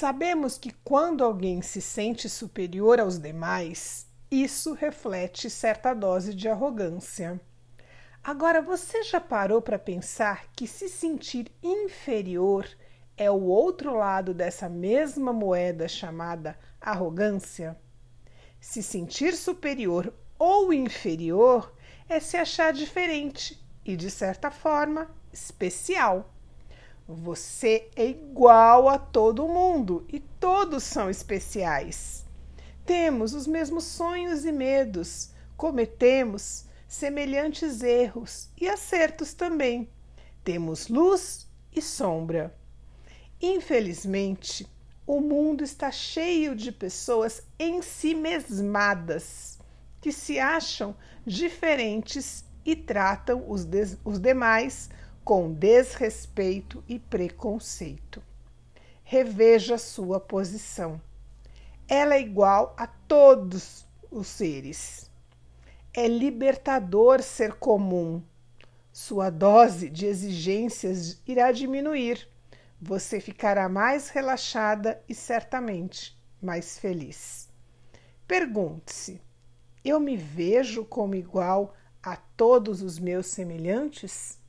Sabemos que quando alguém se sente superior aos demais, isso reflete certa dose de arrogância. Agora, você já parou para pensar que se sentir inferior é o outro lado dessa mesma moeda chamada arrogância? Se sentir superior ou inferior é se achar diferente e, de certa forma, especial. Você é igual a todo mundo e todos são especiais. Temos os mesmos sonhos e medos, cometemos semelhantes erros e acertos também. Temos luz e sombra. Infelizmente, o mundo está cheio de pessoas em si mesmadas que se acham diferentes e tratam os, os demais com desrespeito e preconceito. Reveja sua posição. Ela é igual a todos os seres. É libertador ser comum. Sua dose de exigências irá diminuir. Você ficará mais relaxada e certamente mais feliz. Pergunte-se: eu me vejo como igual a todos os meus semelhantes?